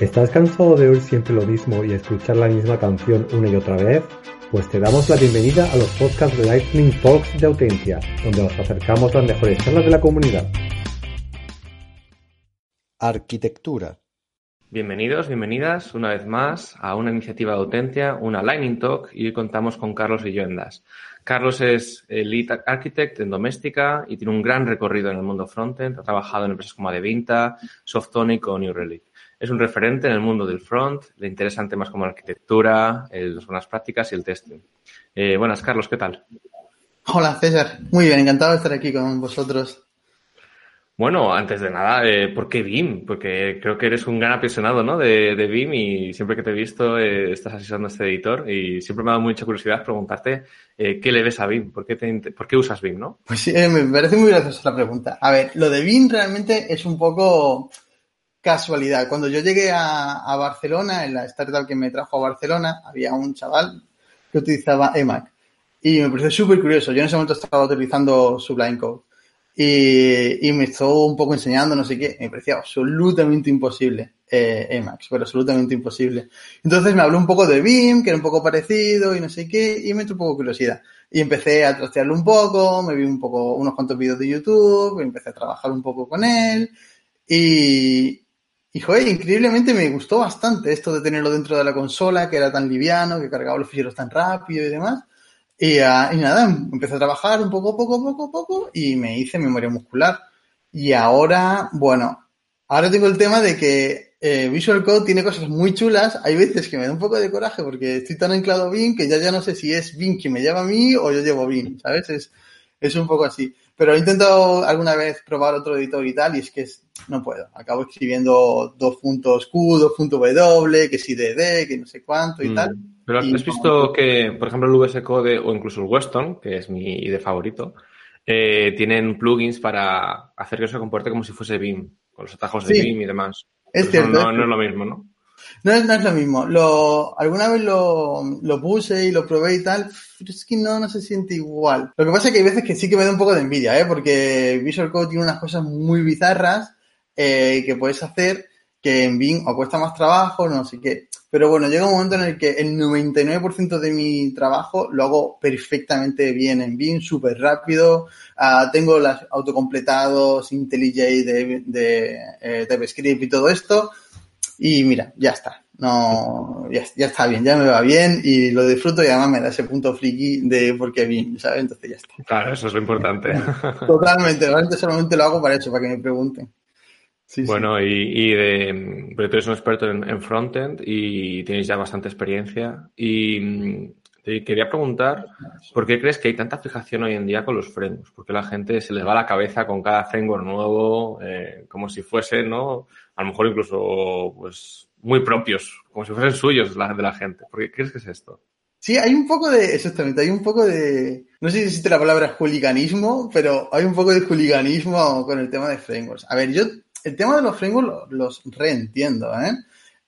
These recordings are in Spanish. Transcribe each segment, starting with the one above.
¿Estás cansado de oír siempre lo mismo y escuchar la misma canción una y otra vez? Pues te damos la bienvenida a los podcasts de Lightning Talks de Autentia, donde os acercamos las mejores charlas de la comunidad. Arquitectura. Bienvenidos, bienvenidas una vez más a una iniciativa de Autentia, una Lightning Talk, y hoy contamos con Carlos Villoendas. Carlos es Lead Architect en Doméstica y tiene un gran recorrido en el mundo frontend. Ha trabajado en empresas como Adevinta, Softonic o New Relic. Es un referente en el mundo del front, le interesan temas como la arquitectura, las buenas prácticas y el testing. Eh, buenas, Carlos, ¿qué tal? Hola, César. Muy bien, encantado de estar aquí con vosotros. Bueno, antes de nada, eh, ¿por qué BIM? Porque creo que eres un gran apasionado ¿no? de, de BIM y siempre que te he visto eh, estás asesorando a este editor y siempre me ha dado mucha curiosidad preguntarte eh, qué le ves a BIM, ¿Por qué, por qué usas BIM, ¿no? Pues sí, me parece muy graciosa la pregunta. A ver, lo de BIM realmente es un poco casualidad. Cuando yo llegué a, Barcelona, en la startup que me trajo a Barcelona, había un chaval que utilizaba Emac. Y me pareció súper curioso. Yo en ese momento estaba utilizando Sublime Code. Y, me estuvo un poco enseñando, no sé qué. Me parecía absolutamente imposible eh, Emacs, pero absolutamente imposible. Entonces me habló un poco de BIM, que era un poco parecido y no sé qué, y me entró un poco curiosidad. Y empecé a trastearlo un poco, me vi un poco unos cuantos vídeos de YouTube, empecé a trabajar un poco con él. Y, y joder, increíblemente me gustó bastante esto de tenerlo dentro de la consola, que era tan liviano, que cargaba los ficheros tan rápido y demás. Y, uh, y nada, empecé a trabajar un poco, poco, poco, poco y me hice memoria muscular. Y ahora, bueno, ahora tengo el tema de que eh, Visual Code tiene cosas muy chulas. Hay veces que me da un poco de coraje porque estoy tan anclado a BIM que ya, ya no sé si es BIM quien me lleva a mí o yo llevo BIM, ¿sabes? Es, es un poco así. Pero he intentado alguna vez probar otro editor y tal, y es que no puedo. Acabo escribiendo dos puntos Q, dos puntos W, que si DD, que no sé cuánto y mm. tal. Pero has, visto que, por ejemplo, el VS Code o incluso el Weston, que es mi IDE favorito, eh, tienen plugins para hacer que se comporte como si fuese BIM, con los atajos de BIM y demás. Es cierto. No, no, es lo mismo, ¿no? No es, no es lo mismo. Lo, alguna vez lo, lo, puse y lo probé y tal, es que no, no se siente igual. Lo que pasa es que hay veces que sí que me da un poco de envidia, ¿eh? Porque Visual Code tiene unas cosas muy bizarras eh, que puedes hacer que en Bing o cuesta más trabajo, no sé qué. Pero bueno, llega un momento en el que el 99% de mi trabajo lo hago perfectamente bien en Bing, súper rápido. Uh, tengo los autocompletados, IntelliJ de, de eh, TypeScript y todo esto. Y mira, ya está. No, ya, ya, está bien, ya me va bien y lo disfruto y además me da ese punto friki de porque bien, ¿sabes? Entonces ya está. Claro, eso es lo importante. Totalmente, realmente solamente lo hago para eso, para que me pregunten. Sí, bueno, sí. y, y de, pero tú eres un experto en, en, frontend y tienes ya bastante experiencia. Y te quería preguntar, ¿por qué crees que hay tanta fijación hoy en día con los frameworks? Porque la gente se les va la cabeza con cada framework nuevo, eh, como si fuese, ¿no? A lo mejor incluso, pues, muy propios, como si fuesen suyos la, de la gente. ¿Por qué crees que es esto? Sí, hay un poco de, exactamente, hay un poco de, no sé si existe la palabra hooliganismo, pero hay un poco de hooliganismo con el tema de frameworks. A ver, yo el tema de los frameworks los, reentiendo, ¿eh?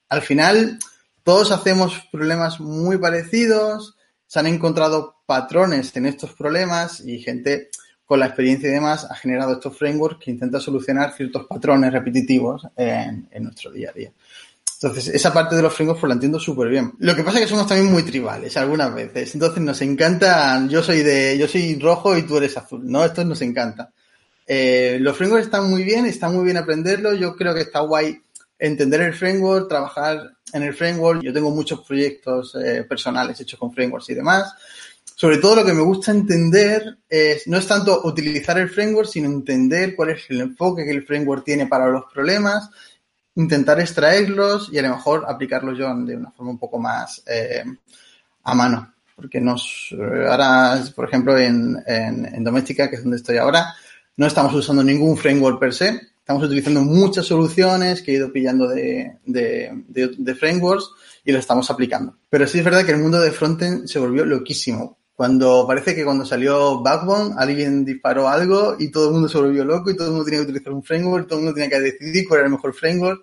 Al final, todos hacemos problemas muy parecidos, se han encontrado patrones en estos problemas y gente con la experiencia y demás ha generado estos frameworks que intentan solucionar ciertos patrones repetitivos en, nuestro día a día. Entonces, esa parte de los frameworks pues la entiendo súper bien. Lo que pasa es que somos también muy tribales algunas veces. Entonces nos encanta, yo soy de, yo soy rojo y tú eres azul, ¿no? Esto nos encanta. Eh, los frameworks están muy bien, está muy bien aprenderlo. Yo creo que está guay entender el framework, trabajar en el framework. Yo tengo muchos proyectos eh, personales hechos con frameworks y demás. Sobre todo lo que me gusta entender es, no es tanto utilizar el framework, sino entender cuál es el enfoque que el framework tiene para los problemas, intentar extraerlos y a lo mejor aplicarlos yo de una forma un poco más eh, a mano. Porque nos, ahora, por ejemplo, en, en, en Doméstica, que es donde estoy ahora, no estamos usando ningún framework per se, estamos utilizando muchas soluciones que he ido pillando de, de, de, de frameworks y lo estamos aplicando. Pero sí es verdad que el mundo de frontend se volvió loquísimo. Cuando parece que cuando salió Backbone, alguien disparó algo y todo el mundo se volvió loco y todo el mundo tenía que utilizar un framework, todo el mundo tenía que decidir cuál era el mejor framework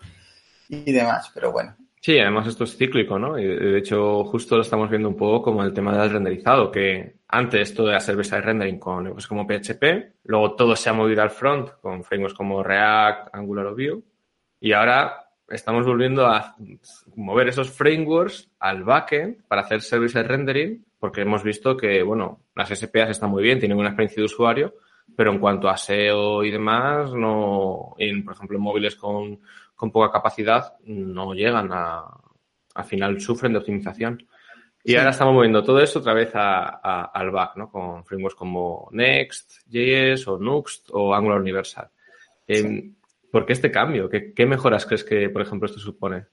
y demás. Pero bueno, Sí, además esto es cíclico, ¿no? Y de hecho, justo lo estamos viendo un poco como el tema del renderizado, que antes todo era server-side rendering con pues, como PHP, luego todo se ha movido al front con frameworks como React, Angular o Vue, y ahora estamos volviendo a mover esos frameworks al backend para hacer service rendering, porque hemos visto que, bueno, las SPAs están muy bien, tienen una experiencia de usuario, pero en cuanto a SEO y demás, no, en, por ejemplo, en móviles con, con poca capacidad, no llegan a, al final sufren de optimización. Y ahora estamos moviendo todo esto otra vez a, al back, ¿no? Con frameworks como Next, JS o Nuxt o Angular Universal. Em, ¿Por qué este cambio? ¿Qué, ¿Qué, mejoras crees que, por ejemplo, esto supone?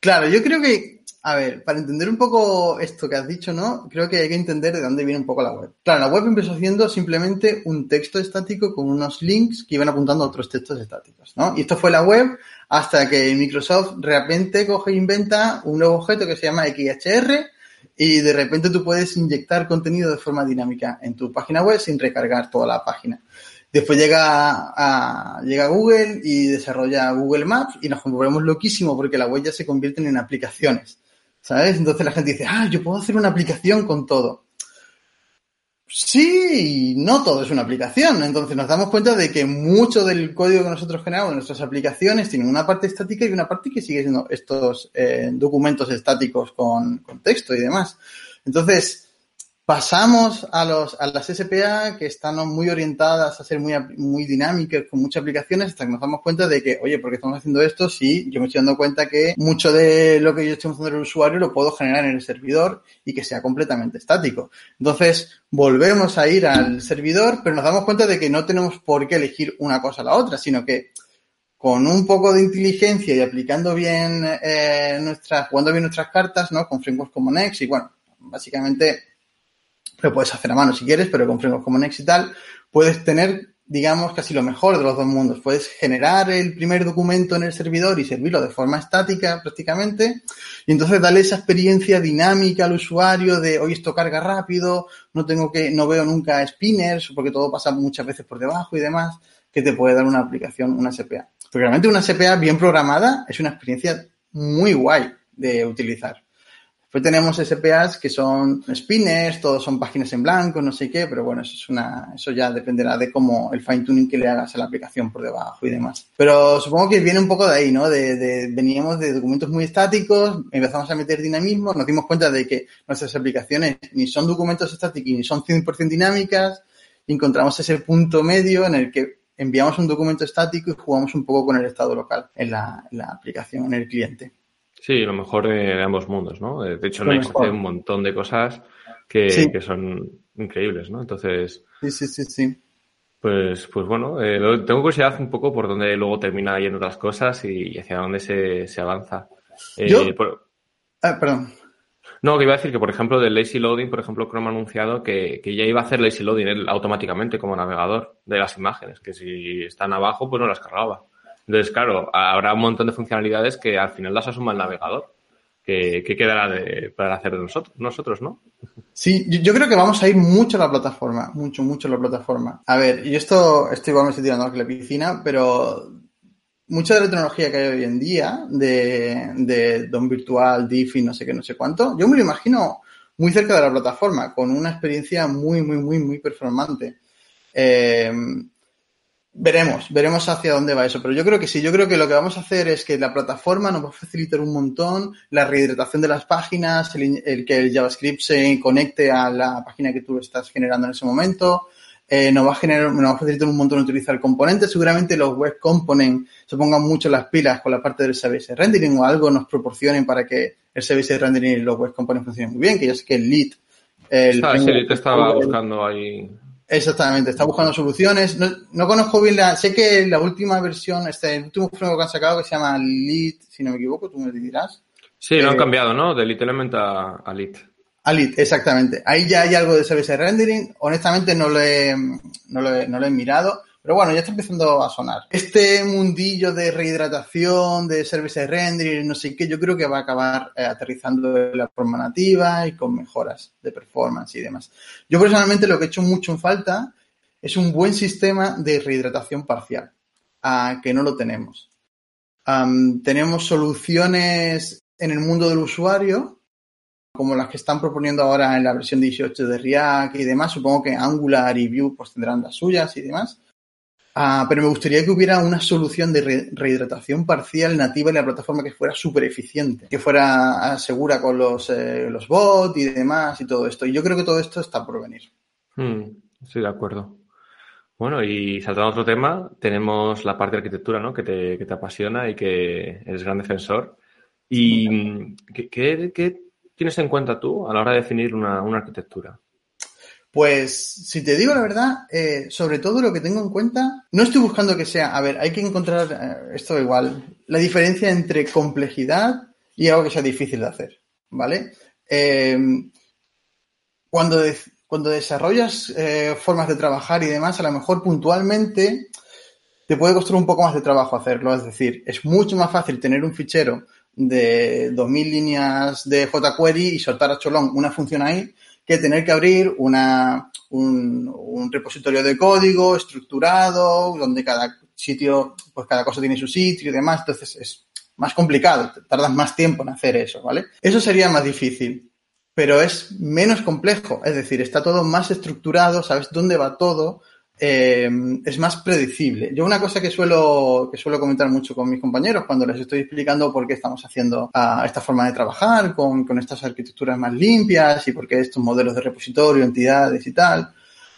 Claro, yo creo que, a ver, para entender un poco esto que has dicho, ¿no? Creo que hay que entender de dónde viene un poco la web. Claro, la web empezó siendo simplemente un texto estático con unos links que iban apuntando a otros textos estáticos, ¿no? Y esto fue la web hasta que Microsoft de repente coge e inventa un nuevo objeto que se llama XHR y de repente tú puedes inyectar contenido de forma dinámica en tu página web sin recargar toda la página. Después llega a, llega Google y desarrolla Google Maps y nos volvemos loquísimos porque la web ya se convierten en aplicaciones. ¿Sabes? Entonces la gente dice, ah, yo puedo hacer una aplicación con todo. Sí, no todo es una aplicación. Entonces nos damos cuenta de que mucho del código que nosotros generamos en nuestras aplicaciones tiene una parte estática y una parte que sigue siendo estos eh, documentos estáticos con, con, texto y demás. Entonces, pasamos a, los, a las SPA que están muy orientadas a ser muy, dinámicas, con muchas aplicaciones, hasta que nos damos cuenta de que, oye, ¿por qué estamos haciendo esto? Sí, yo me estoy dando cuenta que mucho de lo que yo estoy haciendo en el usuario lo puedo generar en el servidor y que sea completamente estático. Entonces, volvemos a ir al servidor, pero nos damos cuenta de que no tenemos por qué elegir una cosa a la otra, sino que con un poco de inteligencia y aplicando bien eh, nuestras, jugando bien nuestras cartas, ¿no? Con frameworks como Next y bueno, básicamente lo puedes hacer a mano si quieres, pero con frameworks como Next y tal, puedes tener, digamos, casi lo mejor de los dos mundos. Puedes generar el primer documento en el servidor y servirlo de forma estática prácticamente, y entonces darle esa experiencia dinámica al usuario de, hoy esto carga rápido, no tengo que, no veo nunca spinners, porque todo pasa muchas veces por debajo y demás, que te puede dar una aplicación, una SPA. Porque realmente una SPA bien programada es una experiencia muy guay de utilizar. Pues tenemos SPAs que son spinners, todos son páginas en blanco, no sé qué, pero bueno, eso es una, eso ya dependerá de cómo el fine tuning que le hagas a la aplicación por debajo y demás. Pero supongo que viene un poco de ahí, ¿no? De, veníamos de documentos muy estáticos, empezamos a meter dinamismo, nos dimos cuenta de que nuestras aplicaciones ni son documentos estáticos ni son 100% dinámicas, y encontramos ese punto medio en el que enviamos un documento estático y jugamos un poco con el estado local en la aplicación, en el cliente. Sí, lo mejor de ambos mundos, ¿no? De hecho, Next hace un montón de cosas que, que, son increíbles, ¿no? Entonces. Sí, sí, sí, sí. Pues, pues bueno, eh, tengo curiosidad un poco por dónde luego termina yendo otras cosas y hacia dónde se, se avanza. Eh, Yo... Ah, perdón. No, que iba a decir que, por ejemplo, del lazy loading, por ejemplo, Chrome ha anunciado que, que ya iba a hacer lazy loading él automáticamente como navegador de las imágenes, que si están abajo, pues no las cargaba. Entonces, claro, habrá un montón de funcionalidades que al final las asuma el navegador. Que, quedará de, para hacer de nosotros, nosotros, ¿no? Sí, yo, creo que vamos a ir mucho a la plataforma, mucho, mucho a la plataforma. A ver, y esto, esto igual me estoy tirando a la piscina, pero mucha de la tecnología que hay hoy en día, de, de DOM virtual, Diffie, no sé qué, no sé cuánto, yo me lo imagino muy cerca de la plataforma, con una experiencia muy, muy, muy, muy performante. Eh, Veremos, veremos hacia dónde va eso, pero yo creo que sí, yo creo que lo que vamos a hacer es que la plataforma nos va a facilitar un montón la rehidratación de las páginas, el, que el JavaScript se conecte a la página que tú estás generando en ese momento, eh, nos va a generar, nos va a facilitar un montón utilizar componentes, seguramente los web components se pongan mucho las pilas con la parte del service rendering o algo nos proporcionen para que el service rendering y los web components funcionen muy bien, que yo sé que el lead el ah, sí, te estaba buscando ahí Exactamente, está buscando soluciones. No, conozco bien la. Sé que la última versión, este, el último framework que han sacado que se llama Lead, si no me equivoco, tú me dirás. Sí, lo han eh, cambiado, ¿no? De Lead Element a, a Lead. A Lead, exactamente. Ahí ya hay algo de service rendering. Honestamente no lo he, no lo he, no lo he mirado. Pero bueno, ya está empezando a sonar. Este mundillo de rehidratación, de service rendering, no sé qué, yo creo que va a acabar eh, aterrizando de la forma nativa y con mejoras de performance y demás. Yo personalmente lo que he hecho mucho en falta es un buen sistema de rehidratación parcial, que no lo tenemos. tenemos soluciones en el mundo del usuario, como las que están proponiendo ahora en la versión 18 de React y demás. Supongo que Angular y Vue pues tendrán las suyas y demás Ah, pero me gustaría que hubiera una solución de rehidratación parcial nativa en la plataforma que fuera súper eficiente, que fuera ah, segura con los, eh, los bots y demás y todo esto. Y yo creo que todo esto está por venir. Hmm, estoy de acuerdo. Bueno, y saltando a otro tema, tenemos la parte de arquitectura, ¿no? Que te, que te apasiona y que eres gran defensor. ¿Y qué, qué, tienes en cuenta tú a la hora de definir una, una arquitectura? Pues, si te digo la verdad, eh, sobre todo lo que tengo en cuenta, no estoy buscando que sea, a ver, hay que encontrar, eh, esto igual, la diferencia entre complejidad y algo que sea difícil de hacer, ¿vale? Eh, cuando, cuando desarrollas formas de trabajar y demás, a lo mejor puntualmente te puede costar un poco más de trabajo hacerlo, es decir, es mucho más fácil tener un fichero de 2000 líneas de jQuery y soltar a cholón una función ahí que tener que abrir una, un, repositorio de código estructurado, donde cada sitio, pues cada cosa tiene su sitio y demás, entonces es más complicado, tardas más tiempo en hacer eso, ¿vale? Eso sería más difícil, pero es menos complejo, es decir, está todo más estructurado, sabes dónde va todo, eh, es más predecible. Yo una cosa que suelo, que suelo comentar mucho con mis compañeros cuando les estoy explicando por qué estamos haciendo uh, esta forma de trabajar con, con, estas arquitecturas más limpias y por qué estos modelos de repositorio, entidades y tal,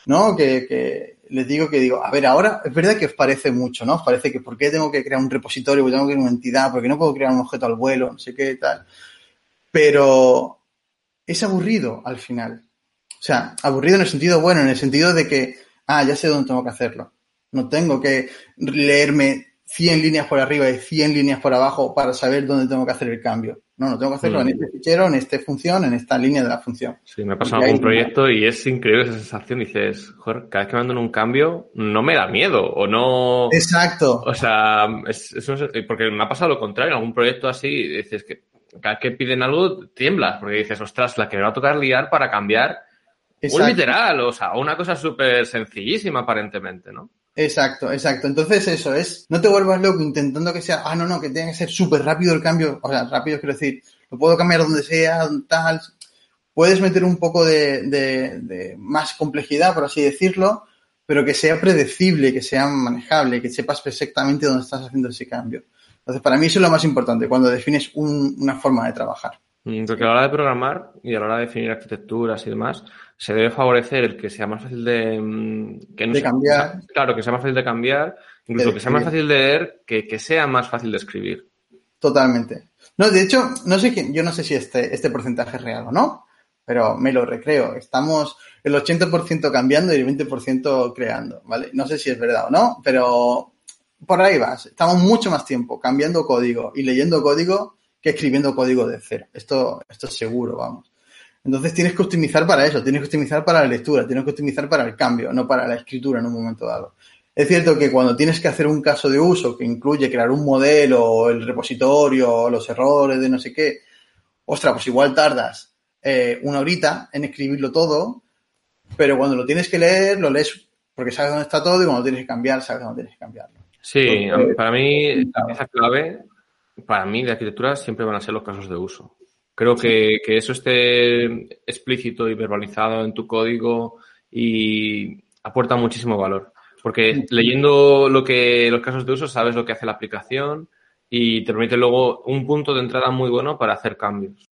¿no? Que, les digo que digo, a ver, ahora es verdad que os parece mucho, ¿no? Os parece que por qué tengo que crear un repositorio, porque tengo que crear una entidad, porque no puedo crear un objeto al vuelo, no sé qué tal. Pero es aburrido al final. O sea, aburrido en el sentido bueno, en el sentido de que ah, ya sé dónde tengo que hacerlo. No tengo que leerme 100 líneas por arriba y 100 líneas por abajo para saber dónde tengo que hacer el cambio. No, no tengo que hacerlo en mm. este fichero, en esta función, en esta línea de la función. Sí, me ha pasado algún proyecto y es increíble esa sensación. Dices, joder, cada vez que mando un cambio no me da miedo o no. Exacto. O sea, es, porque me ha pasado lo contrario. En algún proyecto así dices que cada vez que piden algo tiemblas porque dices, ostras, la que me va a tocar liar para cambiar un literal, o sea, una cosa súper sencillísima aparentemente, ¿no? Exacto, exacto. Entonces eso es, no te vuelvas loco intentando que sea, ah, no, no, que tenga que ser súper rápido el cambio, o sea, rápido quiero decir, lo puedo cambiar donde sea, tal. Puedes meter un poco de, de, más complejidad, por así decirlo, pero que sea predecible, que sea manejable, que sepas perfectamente dónde estás haciendo ese cambio. Entonces, para mí eso es lo más importante, cuando defines una forma de trabajar. Mm, porque a la hora de programar y a la hora de definir arquitecturas y demás, se debe favorecer el que sea más fácil de, mm, que de cambiar. claro, que sea más fácil de cambiar, incluso que sea más fácil de leer, que, que, sea más fácil de escribir. Totalmente. No, de hecho, no sé quién, yo no sé si este, este porcentaje es real o no, pero me lo recreo. Estamos el 80% cambiando y el 20% creando, ¿vale? No sé si es verdad o no, pero por ahí vas. Estamos mucho más tiempo cambiando código y leyendo código que escribiendo código de cero. Esto, esto es seguro, vamos. Entonces tienes que optimizar para eso, tienes que optimizar para la lectura, tienes que optimizar para el cambio, no para la escritura en un momento dado. Es cierto que cuando tienes que hacer un caso de uso que incluye crear un modelo, el repositorio, los errores de no sé qué, ostras, pues igual tardas eh, una horita en escribirlo todo, pero cuando lo tienes que leer, lo lees porque sabes dónde está todo y cuando lo tienes que cambiar, sabes dónde tienes que cambiarlo. Sí, para mí, esa clave, para mí de arquitectura siempre van a ser los casos de uso. Creo que, que, eso esté explícito y verbalizado en tu código y aporta muchísimo valor. Porque leyendo lo que los casos de uso sabes lo que hace la aplicación y te permite luego un punto de entrada muy bueno para hacer cambios.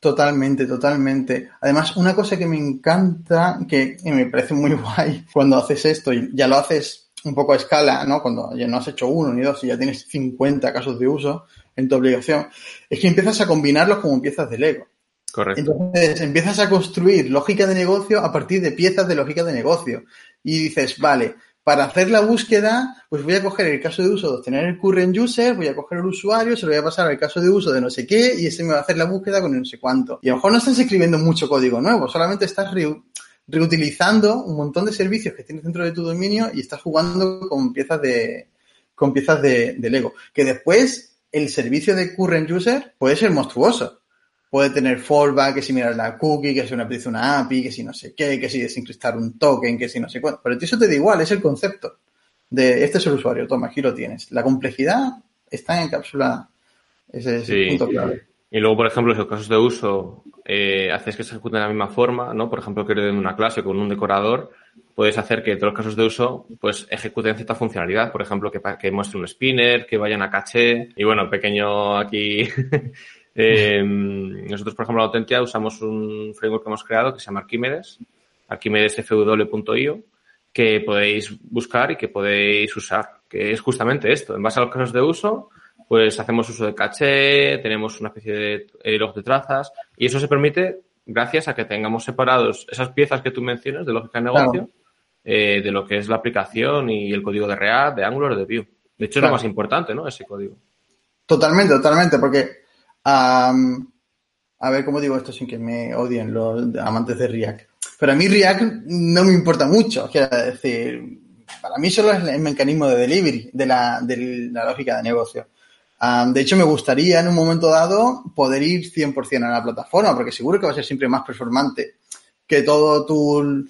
Totalmente, totalmente. Además, una cosa que me encanta, que me parece muy guay cuando haces esto y ya lo haces un poco a escala, ¿no? Cuando ya no has hecho uno ni dos y ya tienes 50 casos de uso, en tu obligación, es que empiezas a combinarlos como piezas de Lego. Correcto. Entonces empiezas a construir lógica de negocio a partir de piezas de lógica de negocio. Y dices, vale, para hacer la búsqueda, pues voy a coger el caso de uso de obtener el current user, voy a coger el usuario, se lo voy a pasar al caso de uso de no sé qué y ese me va a hacer la búsqueda con no sé cuánto. Y a lo mejor no estás escribiendo mucho código nuevo, solamente estás reutilizando un montón de servicios que tienes dentro de tu dominio y estás jugando con piezas de, con piezas de, de Lego. Que después el servicio de current user puede ser monstruoso. Puede tener fallback, que si miras la cookie, que si una pieza una API, que si no sé qué, que si desencriptar un token, que si no sé cuánto. Pero eso te da igual, es el concepto de este es el usuario, toma, aquí lo tienes. La complejidad está encapsulada. Ese es el punto clave. Y luego, por ejemplo, si los casos de uso eh, haces que se ejecuten de la misma forma, ¿no? Por ejemplo, que en una clase con un decorador, puedes hacer que todos los casos de uso pues ejecuten cierta funcionalidad. Por ejemplo, que, que muestre un spinner, que vayan a caché. Y bueno, pequeño aquí. eh, nosotros, por ejemplo, en Autentia usamos un framework que hemos creado que se llama Archimedes, archimedesfw.io, que podéis buscar y que podéis usar, que es justamente esto. En base a los casos de uso, pues hacemos uso de caché, tenemos una especie de eh, log de trazas y eso se permite gracias a que tengamos separados esas piezas que tú mencionas de lógica de negocio claro. eh, de lo que es la aplicación y el código de React, de Angular, de Vue. De hecho, claro. es lo más importante, ¿no? Ese código. Totalmente, totalmente, porque um, a ver cómo digo esto sin que me odien los amantes de React. Pero a mí React no me importa mucho, quiero decir, para mí solo es el mecanismo de delivery de la, de la lógica de negocio. Um, de hecho, me gustaría en un momento dado poder ir 100% a la plataforma, porque seguro que va a ser siempre más performante que todo tu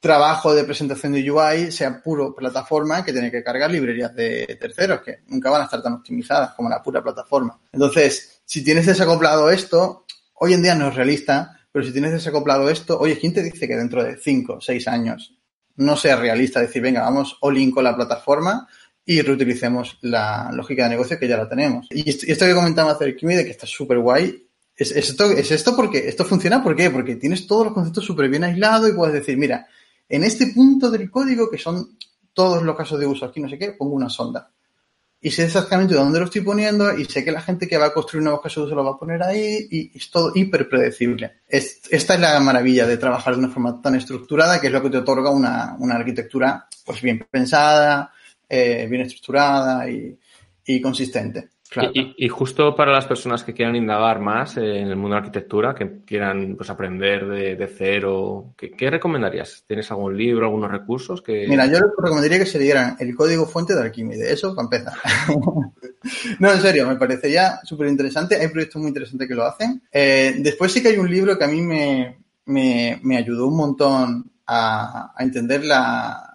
trabajo de presentación de UI sea puro plataforma que tiene que cargar librerías de terceros que nunca van a estar tan optimizadas como la pura plataforma. Entonces, si tienes desacoplado esto, hoy en día no es realista, pero si tienes desacoplado esto, oye, ¿quién te dice que dentro de 5 o 6 años no sea realista decir, venga, vamos all in con la plataforma y reutilicemos la lógica de negocio que ya la tenemos. Y esto, esto que comentaba hacer de que está súper guay, es, es, esto, es esto porque esto funciona, ¿por qué? Porque tienes todos los conceptos súper bien aislados y puedes decir, mira, en este punto del código, que son todos los casos de uso aquí, no sé qué, pongo una sonda. Y sé exactamente dónde lo estoy poniendo y sé que la gente que va a construir nuevos casos de uso lo va a poner ahí y es todo hiper predecible. Es, esta es la maravilla de trabajar de una forma tan estructurada que es lo que te otorga una, una arquitectura pues bien pensada, eh, bien estructurada y, y consistente. Claro. Y, y, justo para las personas que quieran indagar más en el mundo de la arquitectura, que quieran pues, aprender de, de cero, ¿qué, ¿qué, recomendarías? ¿Tienes algún libro, algunos recursos? que Mira, yo recomendaría que se dieran el código fuente de Arquímedes, eso para empezar. no, en serio, me parecería súper interesante. Hay proyectos muy interesantes que lo hacen. Eh, después sí que hay un libro que a mí me, me, me ayudó un montón a, a entender la,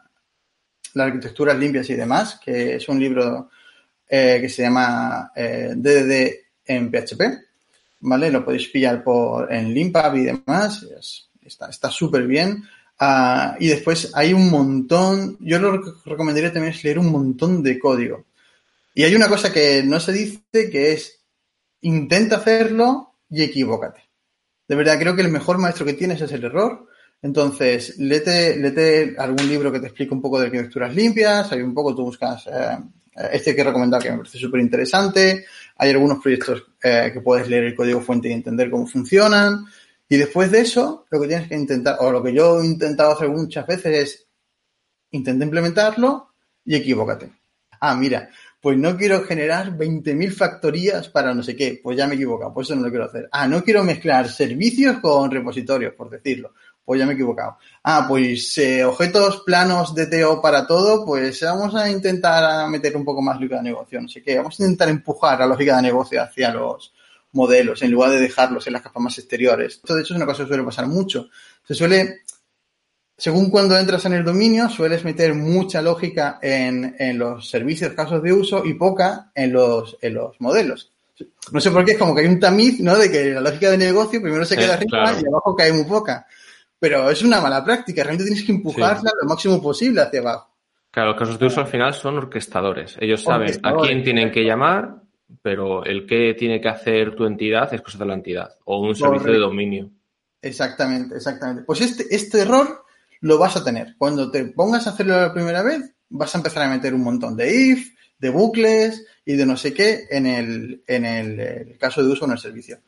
las arquitecturas limpias y demás, que es un libro eh, que se llama eh, DDD en PHP, ¿vale? Lo podéis pillar por, en Limpab y demás, es, está súper bien. Uh, y después hay un montón, yo lo que recomendaría también es leer un montón de código. Y hay una cosa que no se dice que es intenta hacerlo y equivócate. De verdad, creo que el mejor maestro que tienes es el error. Entonces, lete, lete algún libro que te explique un poco de arquitecturas limpias, hay un poco, tú buscas eh, este que he recomendado que me parece súper interesante. Hay algunos proyectos eh, que puedes leer el código fuente y entender cómo funcionan. Y después de eso, lo que tienes que intentar, o lo que yo he intentado hacer muchas veces es intenta implementarlo y equivócate. Ah, mira, pues no quiero generar 20.000 factorías para no sé qué, pues ya me he equivocado, pues eso no lo quiero hacer. Ah, no quiero mezclar servicios con repositorios, por decirlo pues ya me he equivocado. Ah, pues eh, objetos planos de TO para todo, pues vamos a intentar meter un poco más lógica de negocio, no sé qué, vamos a intentar empujar la lógica de negocio hacia los modelos en lugar de dejarlos en las capas más exteriores. Esto de hecho es una cosa que suele pasar mucho. Se suele, según cuando entras en el dominio, sueles meter mucha lógica en, en los servicios, casos de uso y poca en los, en los modelos. No sé por qué, es como que hay un tamiz, ¿no? De que la lógica de negocio primero se queda arriba claro. y abajo cae muy poca pero es una mala práctica. Realmente tienes que empujarla sí. lo máximo posible hacia abajo. Claro, los casos de uso al final son orquestadores. Ellos saben a quién tienen que llamar, pero el qué tiene que hacer tu entidad es cosa de la entidad o un servicio de dominio. Exactamente, exactamente. Pues este, este error lo vas a tener. Cuando te pongas a hacerlo la primera vez, vas a empezar a meter un montón de if, de bucles y de no sé qué en el, en el, el caso de uso en el servicio.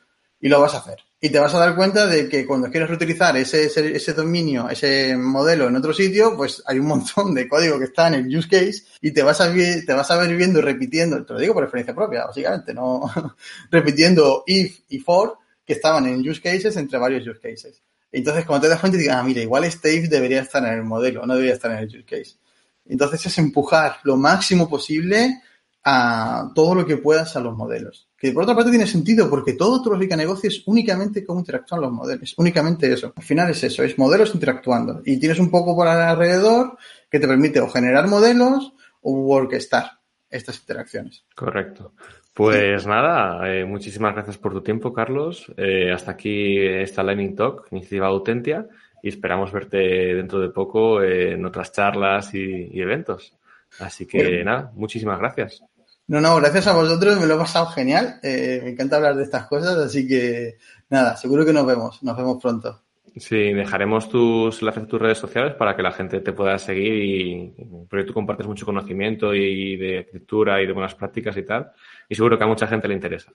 Y lo vas a hacer y te vas a dar cuenta de que cuando quieres reutilizar ese, ese, dominio, ese modelo en otro sitio, pues hay un montón de código que está en el use case y te vas a, te vas a ver viendo y repitiendo, te lo digo por experiencia propia, básicamente, no repitiendo if y for que estaban en use cases entre varios use cases. Entonces, cuando te das cuenta, digas, ah, mira, igual este if debería estar en el modelo, no debería estar en el use case. Entonces, es empujar lo máximo posible a todo lo que puedas a los modelos. Que por otra parte tiene sentido porque todo tu lógica de negocio es únicamente cómo interactúan los modelos. Únicamente eso. Al final es eso, es modelos interactuando. Y tienes un poco por alrededor que te permite o generar modelos o orquestar estas interacciones. Correcto. Pues nada, eh, muchísimas gracias por tu tiempo, Carlos. Eh, hasta aquí esta Lightning Talk, iniciativa Autentia, y esperamos verte dentro de poco en otras charlas y, eventos. Así que nada, muchísimas gracias. No, no, gracias a vosotros, me lo he pasado genial. Eh, me encanta hablar de estas cosas, así que nada, seguro que nos vemos, nos vemos pronto. Sí, dejaremos tus enlaces de tus redes sociales para que la gente te pueda seguir y porque tú compartes mucho conocimiento y de escritura y de buenas prácticas y tal. Y seguro que a mucha gente le interesa.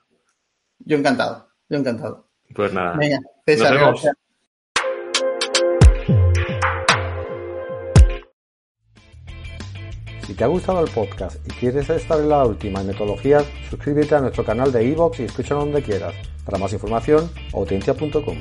Yo encantado, yo encantado. Pues nada. Venga, César, Nos vemos. Te ha gustado el podcast y quieres estar en la última en metodologías, suscríbete a nuestro canal de iVoox y escúchalo donde quieras. Para más información, audiencia.com.